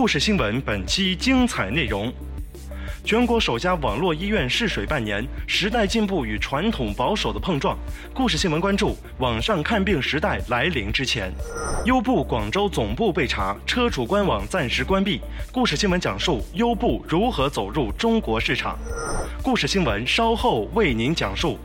故事新闻本期精彩内容：全国首家网络医院试水半年，时代进步与传统保守的碰撞。故事新闻关注：网上看病时代来临之前，优步广州总部被查，车主官网暂时关闭。故事新闻讲述优步如何走入中国市场。故事新闻稍后为您讲述。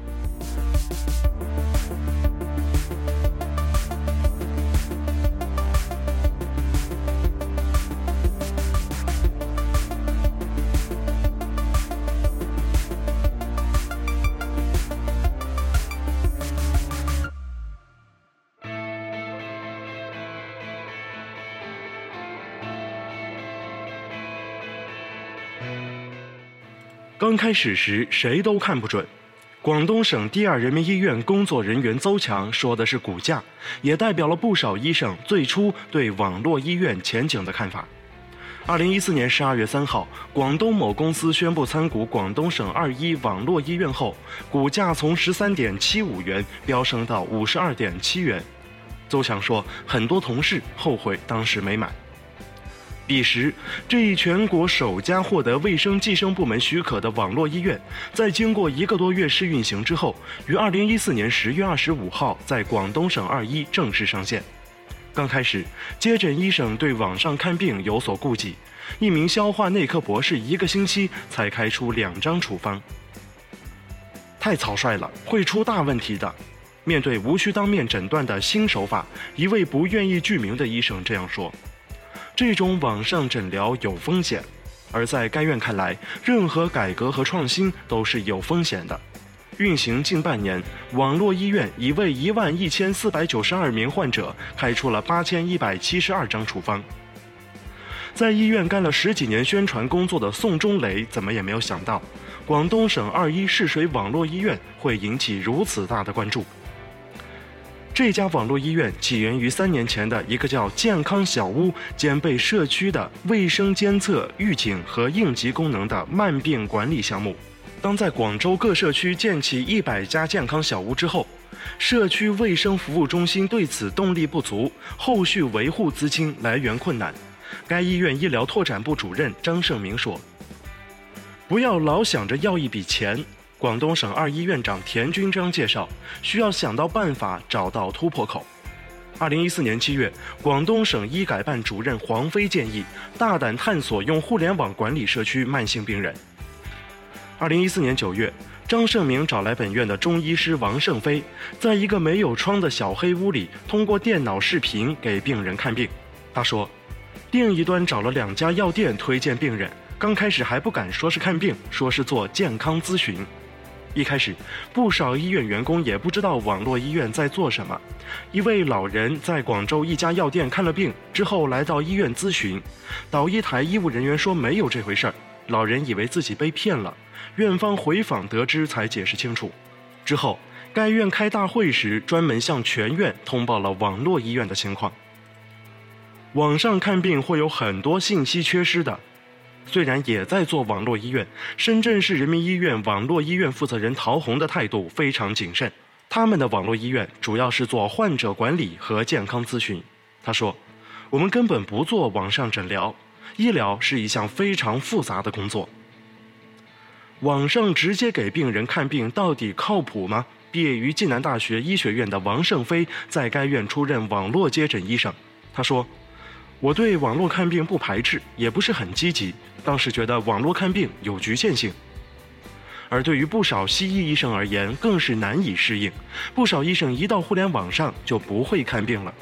刚开始时，谁都看不准。广东省第二人民医院工作人员邹强说的是股价，也代表了不少医生最初对网络医院前景的看法。二零一四年十二月三号，广东某公司宣布参股广东省二一网络医院后，股价从十三点七五元飙升到五十二点七元。邹强说，很多同事后悔当时没买。彼时，这一全国首家获得卫生计生部门许可的网络医院，在经过一个多月试运行之后，于二零一四年十月二十五号在广东省二医正式上线。刚开始，接诊医生对网上看病有所顾忌，一名消化内科博士一个星期才开出两张处方，太草率了，会出大问题的。面对无需当面诊断的新手法，一位不愿意具名的医生这样说。这种网上诊疗有风险，而在该院看来，任何改革和创新都是有风险的。运行近半年，网络医院已为一万一千四百九十二名患者开出了八千一百七十二张处方。在医院干了十几年宣传工作的宋忠雷，怎么也没有想到，广东省二一试水网络医院会引起如此大的关注。这家网络医院起源于三年前的一个叫“健康小屋”兼备社区的卫生监测、预警和应急功能的慢病管理项目。当在广州各社区建起一百家健康小屋之后，社区卫生服务中心对此动力不足，后续维护资金来源困难。该医院医疗拓展部主任张胜明说：“不要老想着要一笔钱。”广东省二医院长田军章介绍，需要想到办法，找到突破口。二零一四年七月，广东省医改办主任黄飞建议，大胆探索用互联网管理社区慢性病人。二零一四年九月，张胜明找来本院的中医师王胜飞，在一个没有窗的小黑屋里，通过电脑视频给病人看病。他说，另一端找了两家药店推荐病人，刚开始还不敢说是看病，说是做健康咨询。一开始，不少医院员工也不知道网络医院在做什么。一位老人在广州一家药店看了病之后，来到医院咨询，导医台医务人员说没有这回事儿，老人以为自己被骗了。院方回访得知才解释清楚。之后，该院开大会时专门向全院通报了网络医院的情况。网上看病会有很多信息缺失的。虽然也在做网络医院，深圳市人民医院网络医院负责人陶红的态度非常谨慎。他们的网络医院主要是做患者管理和健康咨询。他说：“我们根本不做网上诊疗，医疗是一项非常复杂的工作。网上直接给病人看病到底靠谱吗？”毕业于暨南大学医学院的王胜飞在该院出任网络接诊医生。他说。我对网络看病不排斥，也不是很积极。当时觉得网络看病有局限性，而对于不少西医医生而言，更是难以适应。不少医生一到互联网上就不会看病了。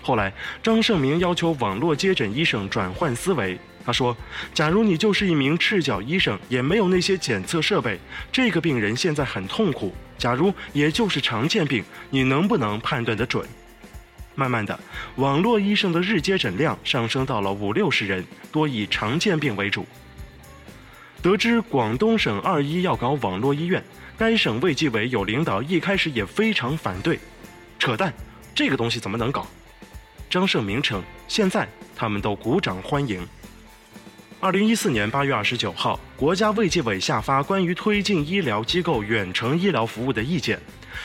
后来，张胜明要求网络接诊医生转换思维。他说：“假如你就是一名赤脚医生，也没有那些检测设备，这个病人现在很痛苦，假如也就是常见病，你能不能判断得准？慢慢的，网络医生的日接诊量上升到了五六十人，多以常见病为主。得知广东省二医要搞网络医院，该省卫计委有领导一开始也非常反对，扯淡，这个东西怎么能搞？张胜明称，现在他们都鼓掌欢迎。二零一四年八月二十九号，国家卫计委下发关于推进医疗机构远程医疗服务的意见，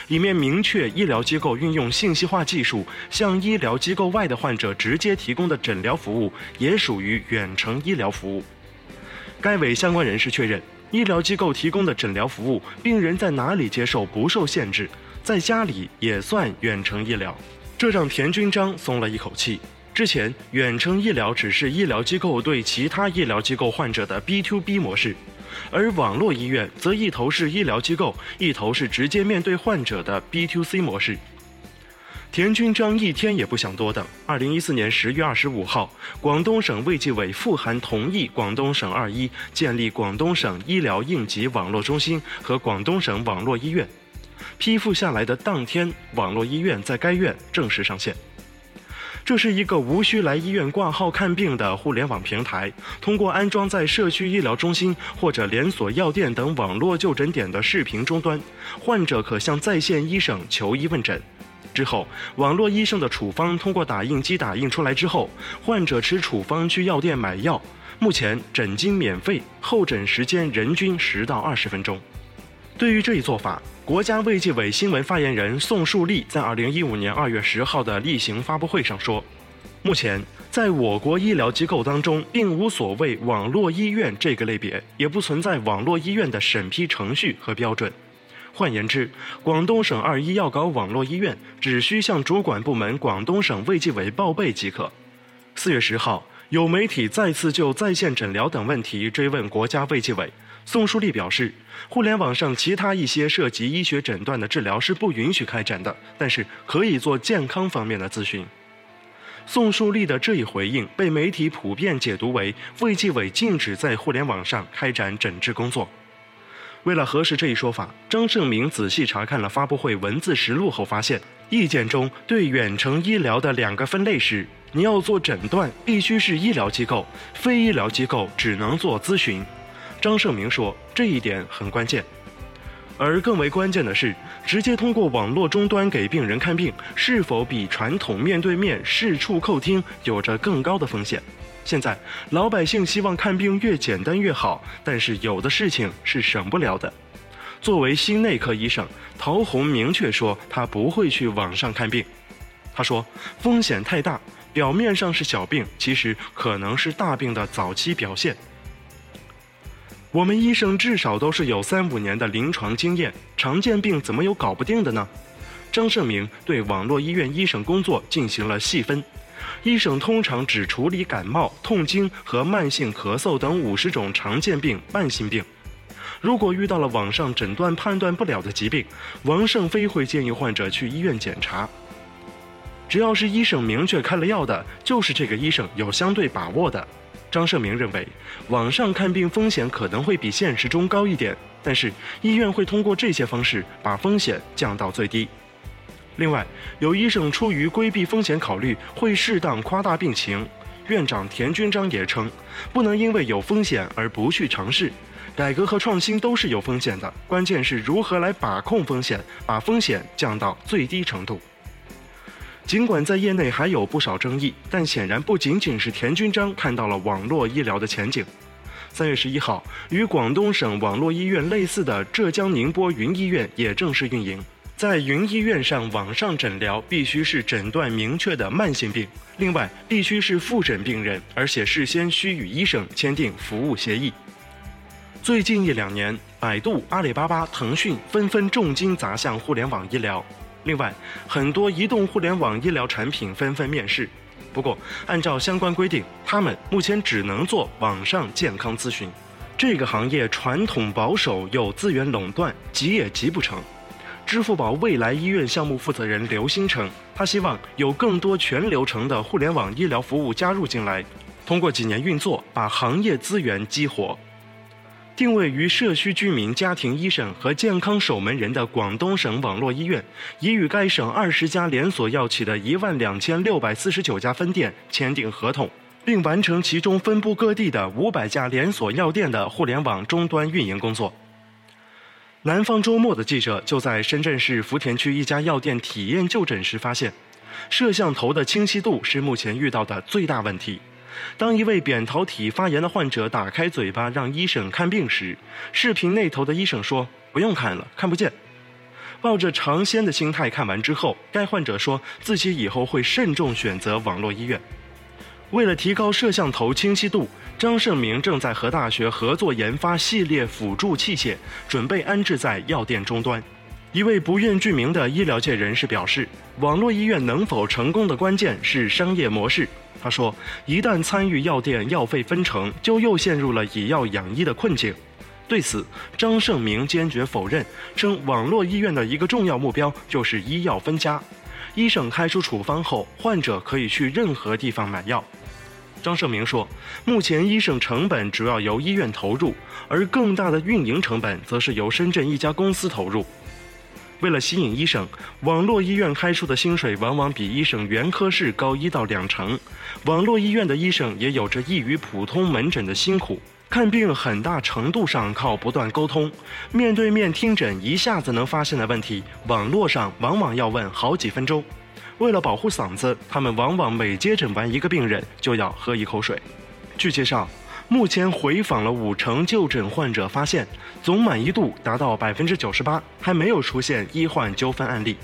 里面明确医疗机构运用信息化技术向医疗机构外的患者直接提供的诊疗服务，也属于远程医疗服务。该委相关人士确认，医疗机构提供的诊疗服务，病人在哪里接受不受限制，在家里也算远程医疗，这让田军章松了一口气。之前，远程医疗只是医疗机构对其他医疗机构患者的 B to B 模式，而网络医院则一头是医疗机构，一头是直接面对患者的 B to C 模式。田军章一天也不想多等，二零一四年十月二十五号，广东省卫计委复函同意广东省二医建立广东省医疗应急网络中心和广东省网络医院。批复下来的当天，网络医院在该院正式上线。这是一个无需来医院挂号看病的互联网平台，通过安装在社区医疗中心或者连锁药店等网络就诊点的视频终端，患者可向在线医生求医问诊。之后，网络医生的处方通过打印机打印出来之后，患者持处方去药店买药。目前诊金免费，候诊时间人均十到二十分钟。对于这一做法，国家卫计委新闻发言人宋树立在二零一五年二月十号的例行发布会上说：“目前，在我国医疗机构当中，并无所谓网络医院这个类别，也不存在网络医院的审批程序和标准。换言之，广东省二医要搞网络医院，只需向主管部门广东省卫计委报备即可。”四月十号，有媒体再次就在线诊疗等问题追问国家卫计委。宋树立表示，互联网上其他一些涉及医学诊断的治疗是不允许开展的，但是可以做健康方面的咨询。宋树立的这一回应被媒体普遍解读为卫计委禁止在互联网上开展诊治工作。为了核实这一说法，张胜明仔细查看了发布会文字实录后发现，意见中对远程医疗的两个分类是：你要做诊断，必须是医疗机构；非医疗机构只能做咨询。张胜明说：“这一点很关键，而更为关键的是，直接通过网络终端给病人看病，是否比传统面对面视触叩听有着更高的风险？现在老百姓希望看病越简单越好，但是有的事情是省不了的。作为心内科医生，陶红明确说他不会去网上看病。他说风险太大，表面上是小病，其实可能是大病的早期表现。”我们医生至少都是有三五年的临床经验，常见病怎么有搞不定的呢？张胜明对网络医院医生工作进行了细分，医生通常只处理感冒、痛经和慢性咳嗽等五十种常见病、慢性病。如果遇到了网上诊断判断不了的疾病，王胜飞会建议患者去医院检查。只要是医生明确开了药的，就是这个医生有相对把握的。张胜明认为，网上看病风险可能会比现实中高一点，但是医院会通过这些方式把风险降到最低。另外，有医生出于规避风险考虑，会适当夸大病情。院长田军章也称，不能因为有风险而不去尝试。改革和创新都是有风险的，关键是如何来把控风险，把风险降到最低程度。尽管在业内还有不少争议，但显然不仅仅是田军章看到了网络医疗的前景。三月十一号，与广东省网络医院类似的浙江宁波云医院也正式运营。在云医院上，网上诊疗必须是诊断明确的慢性病，另外必须是复诊病人，而且事先需与医生签订服务协议。最近一两年，百度、阿里巴巴、腾讯纷纷重金砸向互联网医疗。另外，很多移动互联网医疗产品纷纷面世。不过，按照相关规定，他们目前只能做网上健康咨询。这个行业传统保守又资源垄断，急也急不成。支付宝未来医院项目负责人刘星称，他希望有更多全流程的互联网医疗服务加入进来，通过几年运作，把行业资源激活。定位于社区居民家庭医生和健康守门人的广东省网络医院，已与该省二十家连锁药企的一万两千六百四十九家分店签订合同，并完成其中分布各地的五百家连锁药店的互联网终端运营工作。南方周末的记者就在深圳市福田区一家药店体验就诊时发现，摄像头的清晰度是目前遇到的最大问题。当一位扁桃体发炎的患者打开嘴巴让医生看病时，视频那头的医生说：“不用看了，看不见。”抱着尝鲜的心态看完之后，该患者说自己以后会慎重选择网络医院。为了提高摄像头清晰度，张胜明正在和大学合作研发系列辅助器械，准备安置在药店终端。一位不愿具名的医疗界人士表示，网络医院能否成功的关键是商业模式。他说：“一旦参与药店药费分成，就又陷入了以药养医的困境。”对此，张胜明坚决否认，称网络医院的一个重要目标就是医药分家。医生开出处方后，患者可以去任何地方买药。张胜明说：“目前医生成本主要由医院投入，而更大的运营成本则是由深圳一家公司投入。”为了吸引医生，网络医院开出的薪水往往比医生原科室高一到两成。网络医院的医生也有着异于普通门诊的辛苦，看病很大程度上靠不断沟通，面对面听诊一下子能发现的问题，网络上往往要问好几分钟。为了保护嗓子，他们往往每接诊完一个病人就要喝一口水。据介绍。目前回访了五成就诊患者，发现总满意度达到百分之九十八，还没有出现医患纠纷案例。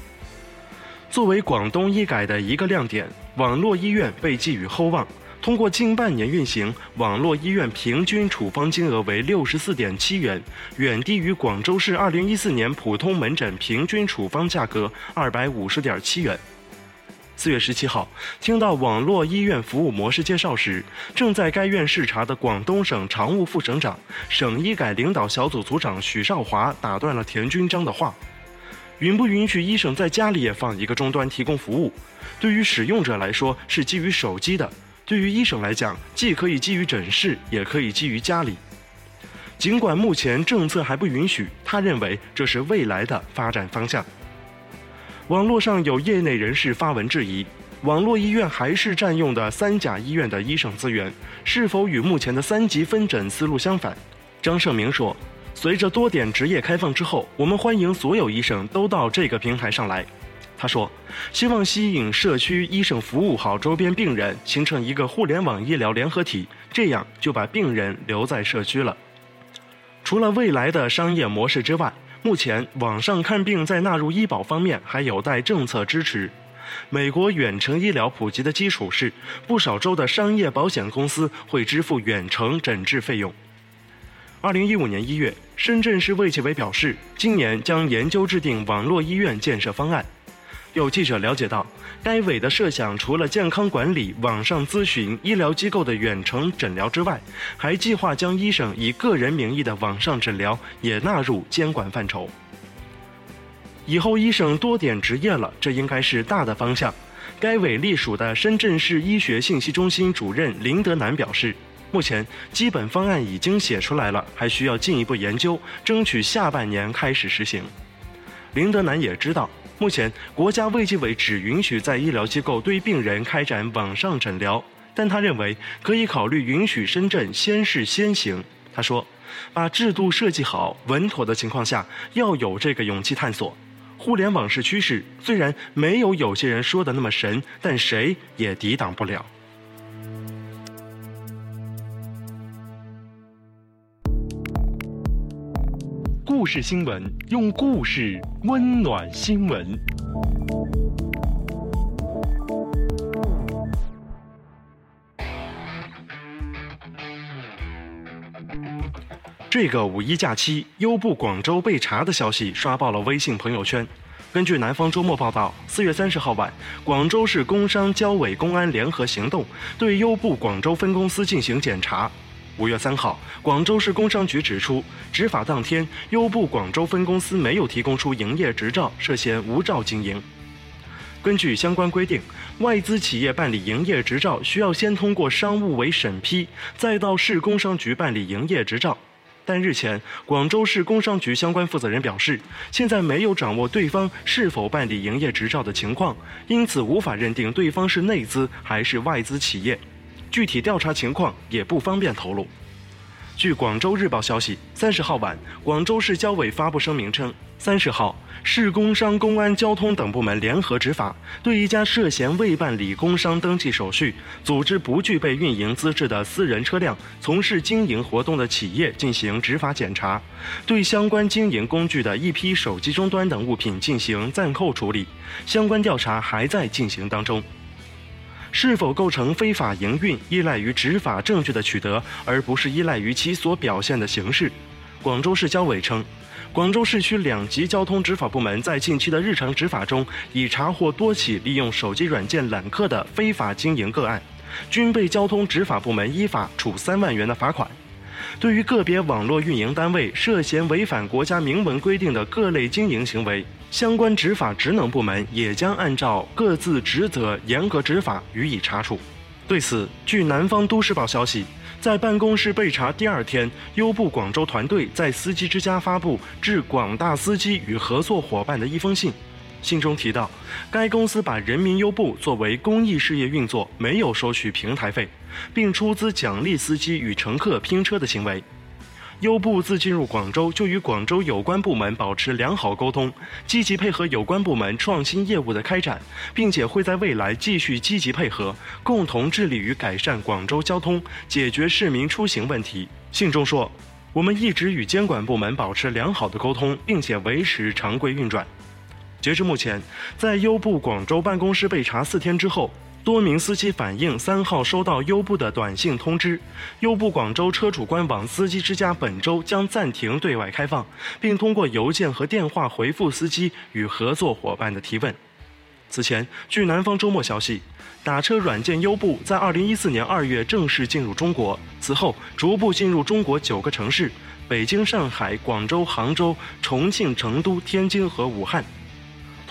作为广东医改的一个亮点，网络医院被寄予厚望。通过近半年运行，网络医院平均处方金额为六十四点七元，远低于广州市二零一四年普通门诊平均处方价格二百五十点七元。四月十七号，听到网络医院服务模式介绍时，正在该院视察的广东省常务副省长、省医改领导小组组长许少华打断了田军章的话：“允不允许医生在家里也放一个终端提供服务？对于使用者来说是基于手机的，对于医生来讲，既可以基于诊室，也可以基于家里。尽管目前政策还不允许，他认为这是未来的发展方向。”网络上有业内人士发文质疑，网络医院还是占用的三甲医院的医生资源，是否与目前的三级分诊思路相反？张胜明说：“随着多点执业开放之后，我们欢迎所有医生都到这个平台上来。”他说：“希望吸引社区医生服务好周边病人，形成一个互联网医疗联合体，这样就把病人留在社区了。”除了未来的商业模式之外，目前，网上看病在纳入医保方面还有待政策支持。美国远程医疗普及的基础是，不少州的商业保险公司会支付远程诊治费用。二零一五年一月，深圳市卫计委表示，今年将研究制定网络医院建设方案。有记者了解到，该委的设想除了健康管理、网上咨询、医疗机构的远程诊疗之外，还计划将医生以个人名义的网上诊疗也纳入监管范畴。以后医生多点执业了，这应该是大的方向。该委隶属的深圳市医学信息中心主任林德南表示，目前基本方案已经写出来了，还需要进一步研究，争取下半年开始实行。林德南也知道。目前，国家卫计委只允许在医疗机构对病人开展网上诊疗，但他认为可以考虑允许深圳先试先行。他说：“把制度设计好、稳妥的情况下，要有这个勇气探索。互联网是趋势，虽然没有有些人说的那么神，但谁也抵挡不了。”故事新闻，用故事温暖新闻。这个五一假期，优步广州被查的消息刷爆了微信朋友圈。根据南方周末报道，四月三十号晚，广州市工商交委公安联合行动，对优步广州分公司进行检查。五月三号，广州市工商局指出，执法当天，优步广州分公司没有提供出营业执照，涉嫌无照经营。根据相关规定，外资企业办理营业执照需要先通过商务委审批，再到市工商局办理营业执照。但日前，广州市工商局相关负责人表示，现在没有掌握对方是否办理营业执照的情况，因此无法认定对方是内资还是外资企业，具体调查情况也不方便透露。据广州日报消息，三十号晚，广州市交委发布声明称，三十号，市工商、公安、交通等部门联合执法，对一家涉嫌未办理工商登记手续、组织不具备运营资质的私人车辆从事经营活动的企业进行执法检查，对相关经营工具的一批手机终端等物品进行暂扣处理，相关调查还在进行当中。是否构成非法营运，依赖于执法证据的取得，而不是依赖于其所表现的形式。广州市交委称，广州市区两级交通执法部门在近期的日常执法中，已查获多起利用手机软件揽客的非法经营个案，均被交通执法部门依法处三万元的罚款。对于个别网络运营单位涉嫌违反国家明文规定的各类经营行为，相关执法职能部门也将按照各自职责严格执法，予以查处。对此，据南方都市报消息，在办公室被查第二天，优步广州团队在司机之家发布致广大司机与合作伙伴的一封信。信中提到，该公司把人民优步作为公益事业运作，没有收取平台费，并出资奖励司机与乘客拼车的行为。优步自进入广州就与广州有关部门保持良好沟通，积极配合有关部门创新业务的开展，并且会在未来继续积极配合，共同致力于改善广州交通，解决市民出行问题。信中说，我们一直与监管部门保持良好的沟通，并且维持常规运转。截至目前，在优步广州办公室被查四天之后，多名司机反映三号收到优步的短信通知，优步广州车主官网司机之家本周将暂停对外开放，并通过邮件和电话回复司机与合作伙伴的提问。此前，据南方周末消息，打车软件优步在二零一四年二月正式进入中国，此后逐步进入中国九个城市：北京、上海、广州、杭州、重庆、成都、天津和武汉。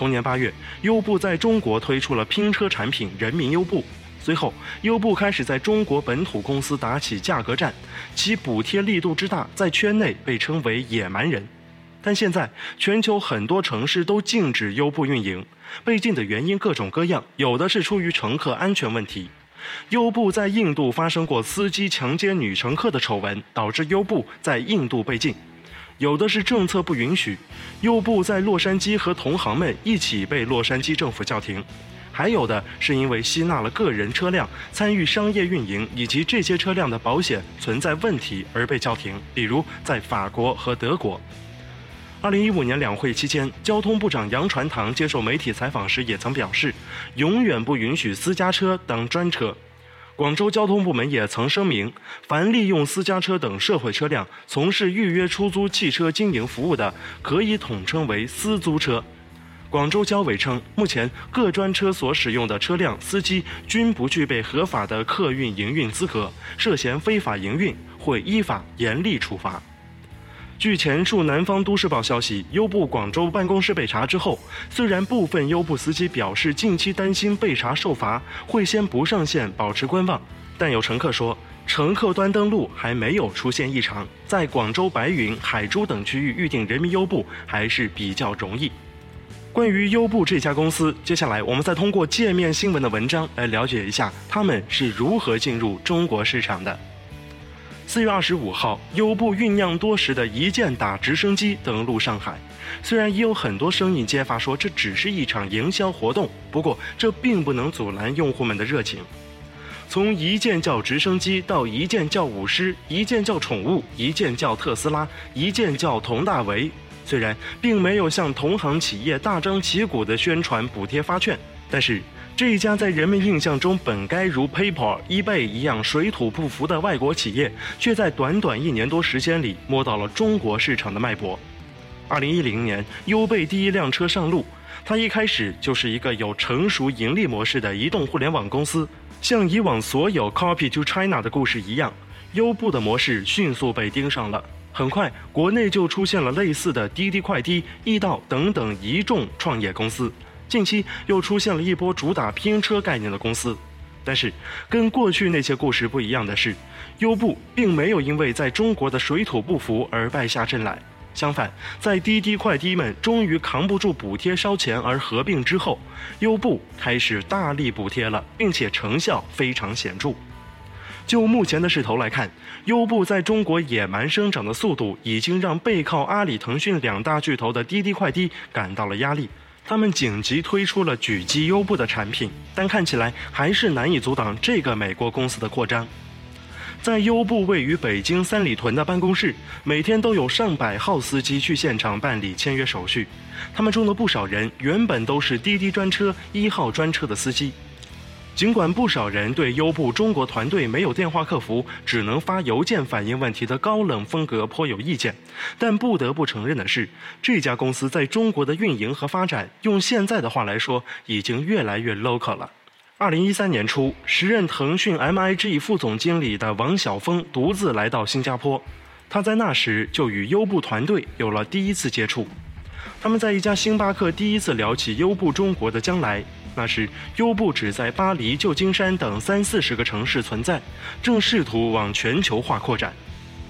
同年八月，优步在中国推出了拼车产品人民优步。随后，优步开始在中国本土公司打起价格战，其补贴力度之大，在圈内被称为“野蛮人”。但现在，全球很多城市都禁止优步运营，被禁的原因各种各样，有的是出于乘客安全问题。优步在印度发生过司机强奸女乘客的丑闻，导致优步在印度被禁。有的是政策不允许，优步在洛杉矶和同行们一起被洛杉矶政府叫停；还有的是因为吸纳了个人车辆参与商业运营，以及这些车辆的保险存在问题而被叫停。比如在法国和德国。二零一五年两会期间，交通部长杨传堂接受媒体采访时也曾表示，永远不允许私家车当专车。广州交通部门也曾声明，凡利用私家车等社会车辆从事预约出租汽车经营服务的，可以统称为私租车。广州交委称，目前各专车所使用的车辆司机均不具备合法的客运营运资格，涉嫌非法营运，会依法严厉处罚。据前述南方都市报消息，优步广州办公室被查之后，虽然部分优步司机表示近期担心被查受罚，会先不上线保持观望，但有乘客说，乘客端登录还没有出现异常，在广州白云、海珠等区域预订人民优步还是比较容易。关于优步这家公司，接下来我们再通过界面新闻的文章来了解一下他们是如何进入中国市场的。四月二十五号，优步酝酿多时的一键打直升机登陆上海。虽然也有很多声音揭发说这只是一场营销活动，不过这并不能阻拦用户们的热情。从一键叫直升机到一键叫舞狮，一键叫宠物，一键叫特斯拉，一键叫佟大为。虽然并没有向同行企业大张旗鼓的宣传补贴发券，但是。这一家在人们印象中本该如 PayPal、eBay 一样水土不服的外国企业，却在短短一年多时间里摸到了中国市场的脉搏。二零一零年，优贝第一辆车上路，它一开始就是一个有成熟盈利模式的移动互联网公司。像以往所有 Copy to China 的故事一样，优步的模式迅速被盯上了。很快，国内就出现了类似的滴滴快滴、易到等等一众创业公司。近期又出现了一波主打拼车概念的公司，但是，跟过去那些故事不一样的是，优步并没有因为在中国的水土不服而败下阵来。相反，在滴滴快滴们终于扛不住补贴烧钱而合并之后，优步开始大力补贴了，并且成效非常显著。就目前的势头来看，优步在中国野蛮生长的速度，已经让背靠阿里、腾讯两大巨头的滴滴快滴感到了压力。他们紧急推出了狙击优步的产品，但看起来还是难以阻挡这个美国公司的扩张。在优步位于北京三里屯的办公室，每天都有上百号司机去现场办理签约手续。他们中的不少人原本都是滴滴专车一号专车的司机。尽管不少人对优步中国团队没有电话客服，只能发邮件反映问题的高冷风格颇有意见，但不得不承认的是，这家公司在中国的运营和发展，用现在的话来说，已经越来越 local 了。二零一三年初，时任腾讯 MIG 副总经理的王晓峰独自来到新加坡，他在那时就与优步团队有了第一次接触。他们在一家星巴克第一次聊起优步中国的将来。那时，优步只在巴黎、旧金山等三四十个城市存在，正试图往全球化扩展。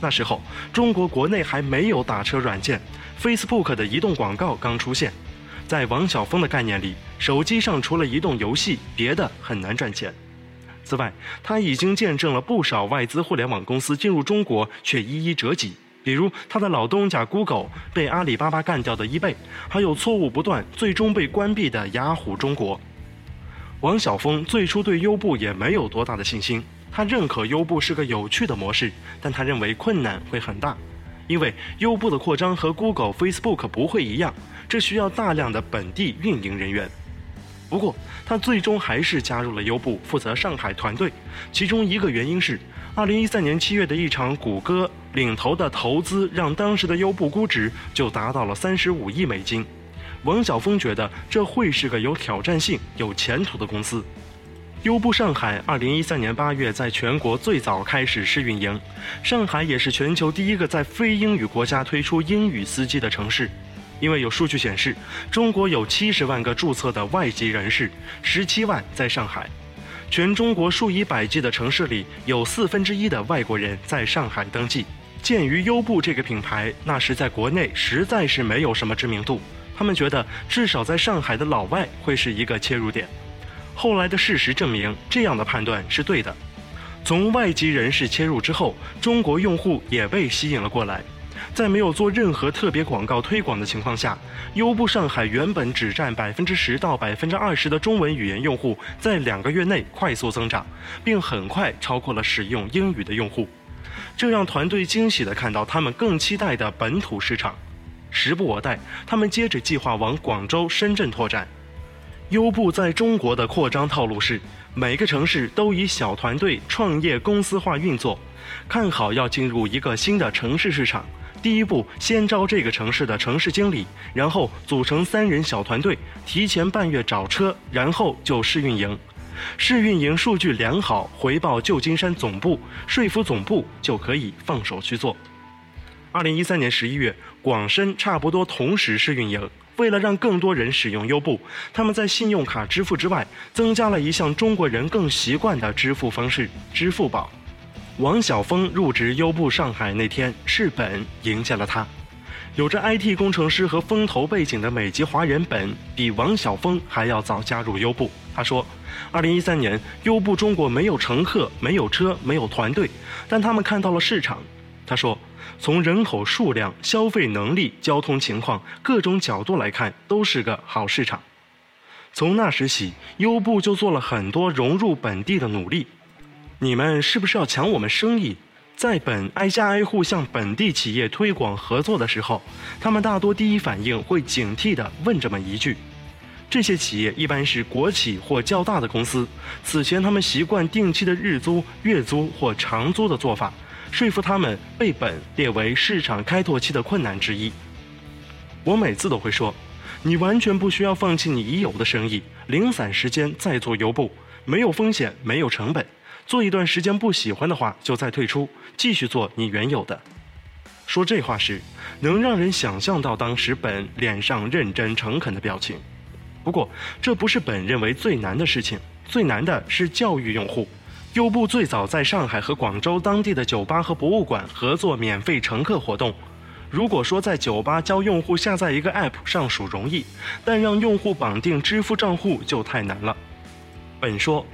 那时候，中国国内还没有打车软件，Facebook 的移动广告刚出现。在王晓峰的概念里，手机上除了移动游戏，别的很难赚钱。此外，他已经见证了不少外资互联网公司进入中国却一一折戟，比如他的老东家 Google 被阿里巴巴干掉的 eBay，还有错误不断最终被关闭的雅虎中国。王晓峰最初对优步也没有多大的信心，他认可优步是个有趣的模式，但他认为困难会很大。因为优步的扩张和 Google、Facebook 不会一样，这需要大量的本地运营人员。不过，他最终还是加入了优步，负责上海团队。其中一个原因是，2013年7月的一场谷歌领头的投资，让当时的优步估值就达到了35亿美金。王晓峰觉得这会是个有挑战性、有前途的公司。优步上海二零一三年八月在全国最早开始试运营，上海也是全球第一个在非英语国家推出英语司机的城市。因为有数据显示，中国有七十万个注册的外籍人士，十七万在上海。全中国数以百计的城市里，有四分之一的外国人在上海登记。鉴于优步这个品牌那时在国内实在是没有什么知名度，他们觉得至少在上海的老外会是一个切入点。后来的事实证明，这样的判断是对的。从外籍人士切入之后，中国用户也被吸引了过来。在没有做任何特别广告推广的情况下，优步上海原本只占百分之十到百分之二十的中文语言用户，在两个月内快速增长，并很快超过了使用英语的用户。这让团队惊喜地看到他们更期待的本土市场。时不我待，他们接着计划往广州、深圳拓展。优步在中国的扩张套路是，每个城市都以小团队创业公司化运作。看好要进入一个新的城市市场，第一步先招这个城市的城市经理，然后组成三人小团队，提前半月找车，然后就试运营。试运营数据良好，回报旧金山总部，说服总部就可以放手去做。二零一三年十一月，广深差不多同时试运营。为了让更多人使用优步，他们在信用卡支付之外，增加了一项中国人更习惯的支付方式——支付宝。王晓峰入职优步上海那天，是本迎接了他。有着 IT 工程师和风投背景的美籍华人本，比王晓峰还要早加入优步。他说：“2013 年，优步中国没有乘客，没有车，没有团队，但他们看到了市场。”他说。从人口数量、消费能力、交通情况各种角度来看，都是个好市场。从那时起，优步就做了很多融入本地的努力。你们是不是要抢我们生意？在本挨家挨户向本地企业推广合作的时候，他们大多第一反应会警惕地问这么一句：这些企业一般是国企或较大的公司，此前他们习惯定期的日租、月租或长租的做法。说服他们被本列为市场开拓期的困难之一。我每次都会说，你完全不需要放弃你已有的生意，零散时间再做优步，没有风险，没有成本。做一段时间不喜欢的话，就再退出，继续做你原有的。说这话时，能让人想象到当时本脸上认真诚恳的表情。不过，这不是本认为最难的事情。最难的是教育用户。优步最早在上海和广州当地的酒吧和博物馆合作免费乘客活动。如果说在酒吧教用户下载一个 App 尚属容易，但让用户绑定支付账户就太难了。本说，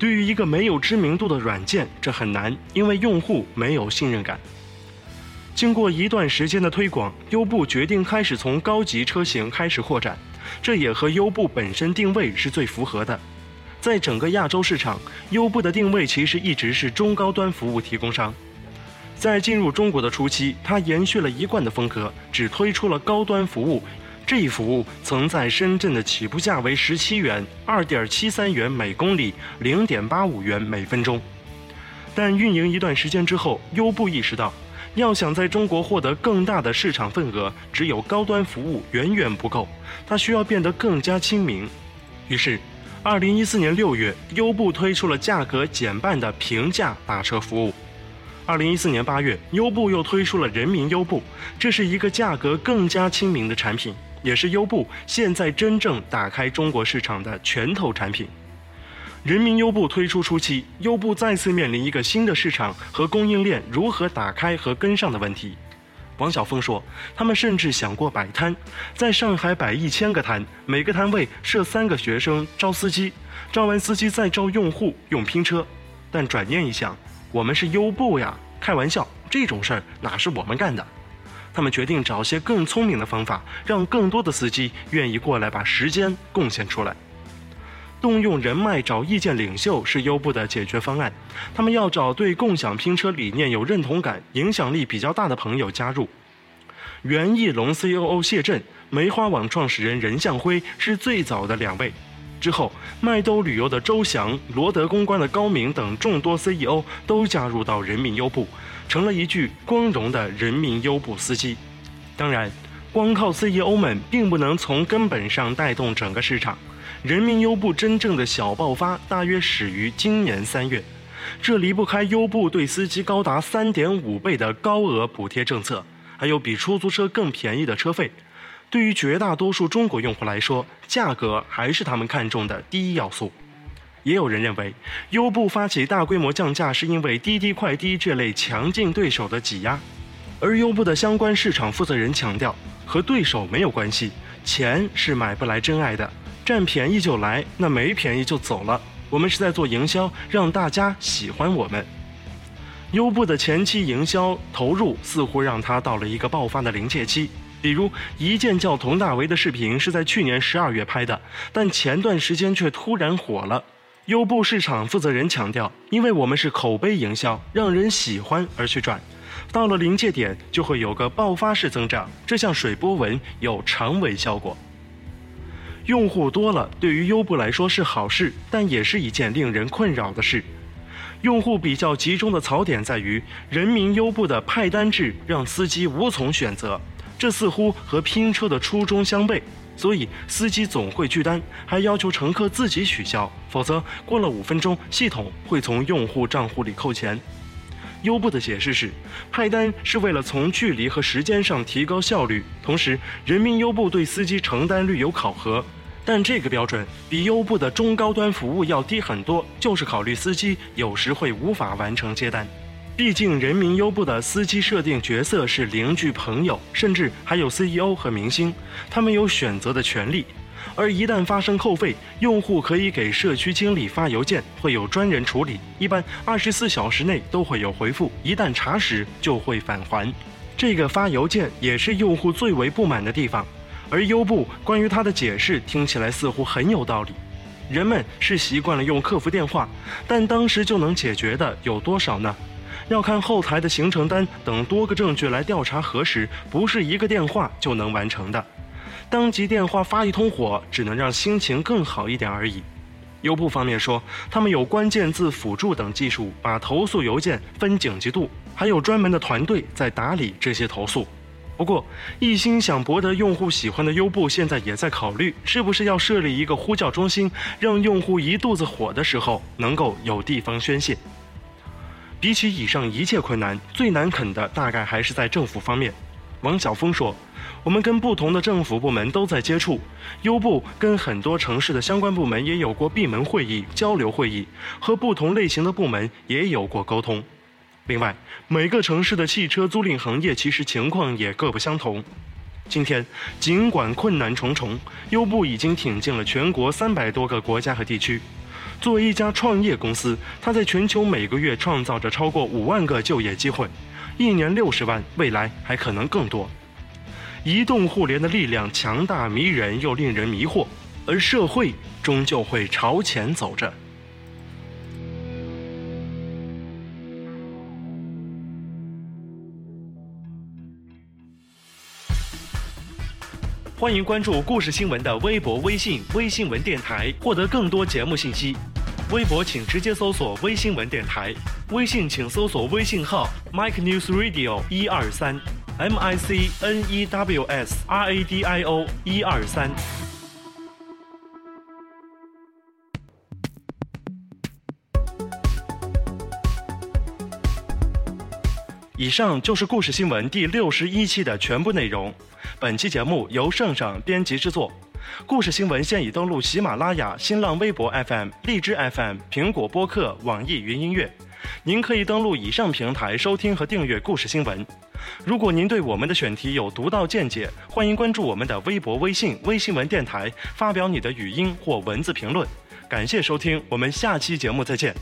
对于一个没有知名度的软件，这很难，因为用户没有信任感。经过一段时间的推广，优步决定开始从高级车型开始扩展，这也和优步本身定位是最符合的。在整个亚洲市场，优步的定位其实一直是中高端服务提供商。在进入中国的初期，它延续了一贯的风格，只推出了高端服务。这一服务曾在深圳的起步价为十七元，二点七三元每公里，零点八五元每分钟。但运营一段时间之后，优步意识到，要想在中国获得更大的市场份额，只有高端服务远远不够，它需要变得更加亲民。于是。二零一四年六月，优步推出了价格减半的平价打车服务。二零一四年八月，优步又推出了人民优步，这是一个价格更加亲民的产品，也是优步现在真正打开中国市场的拳头产品。人民优步推出初期，优步再次面临一个新的市场和供应链如何打开和跟上的问题。王晓峰说：“他们甚至想过摆摊，在上海摆一千个摊，每个摊位设三个学生招司机，招完司机再招用户用拼车。但转念一想，我们是优步呀，开玩笑，这种事儿哪是我们干的？他们决定找些更聪明的方法，让更多的司机愿意过来把时间贡献出来。”动用人脉找意见领袖是优步的解决方案。他们要找对共享拼车理念有认同感、影响力比较大的朋友加入。原翼龙 COO 谢震、梅花网创始人任向辉是最早的两位。之后，麦兜旅游的周翔、罗德公关的高明等众多 CEO 都加入到人民优步，成了一具光荣的人民优步司机。当然，光靠 CEO 们并不能从根本上带动整个市场。人民优步真正的小爆发大约始于今年三月，这离不开优步对司机高达三点五倍的高额补贴政策，还有比出租车更便宜的车费。对于绝大多数中国用户来说，价格还是他们看中的第一要素。也有人认为，优步发起大规模降价是因为滴滴快滴这类强劲对手的挤压，而优步的相关市场负责人强调，和对手没有关系，钱是买不来真爱的。占便宜就来，那没便宜就走了。我们是在做营销，让大家喜欢我们。优步的前期营销投入似乎让它到了一个爆发的临界期。比如一件叫佟大为的视频是在去年十二月拍的，但前段时间却突然火了。优步市场负责人强调，因为我们是口碑营销，让人喜欢而去转，到了临界点就会有个爆发式增长，这像水波纹，有长尾效果。用户多了，对于优步来说是好事，但也是一件令人困扰的事。用户比较集中的槽点在于，人民优步的派单制让司机无从选择，这似乎和拼车的初衷相悖。所以司机总会拒单，还要求乘客自己取消，否则过了五分钟，系统会从用户账户里扣钱。优步的解释是，派单是为了从距离和时间上提高效率，同时人民优步对司机承担率有考核。但这个标准比优步的中高端服务要低很多，就是考虑司机有时会无法完成接单。毕竟人民优步的司机设定角色是邻居、朋友，甚至还有 CEO 和明星，他们有选择的权利。而一旦发生扣费，用户可以给社区经理发邮件，会有专人处理，一般二十四小时内都会有回复，一旦查实就会返还。这个发邮件也是用户最为不满的地方。而优步关于他的解释听起来似乎很有道理，人们是习惯了用客服电话，但当时就能解决的有多少呢？要看后台的行程单等多个证据来调查核实，不是一个电话就能完成的。当即电话发一通火，只能让心情更好一点而已。优步方面说，他们有关键字辅助等技术，把投诉邮件分紧急度，还有专门的团队在打理这些投诉。不过，一心想博得用户喜欢的优步，现在也在考虑是不是要设立一个呼叫中心，让用户一肚子火的时候能够有地方宣泄。比起以上一切困难，最难啃的大概还是在政府方面。王晓峰说：“我们跟不同的政府部门都在接触，优步跟很多城市的相关部门也有过闭门会议、交流会议，和不同类型的部门也有过沟通。另外，每个城市的汽车租赁行业其实情况也各不相同。今天，尽管困难重重，优步已经挺进了全国三百多个国家和地区。作为一家创业公司，它在全球每个月创造着超过五万个就业机会，一年六十万，未来还可能更多。移动互联的力量强大迷人又令人迷惑，而社会终究会朝前走着。欢迎关注故事新闻的微博、微信、微新闻电台，获得更多节目信息。微博请直接搜索“微新闻电台”，微信请搜索微信号 “Mike News Radio 一二三”。M I C N E W S R A D I O 一二三。以上就是故事新闻第六十一期的全部内容。本期节目由圣上编辑制作。故事新闻现已登录喜马拉雅、新浪微博 FM、荔枝 FM、苹果播客、网易云音乐。您可以登录以上平台收听和订阅故事新闻。如果您对我们的选题有独到见解，欢迎关注我们的微博、微信、微新闻电台，发表你的语音或文字评论。感谢收听，我们下期节目再见。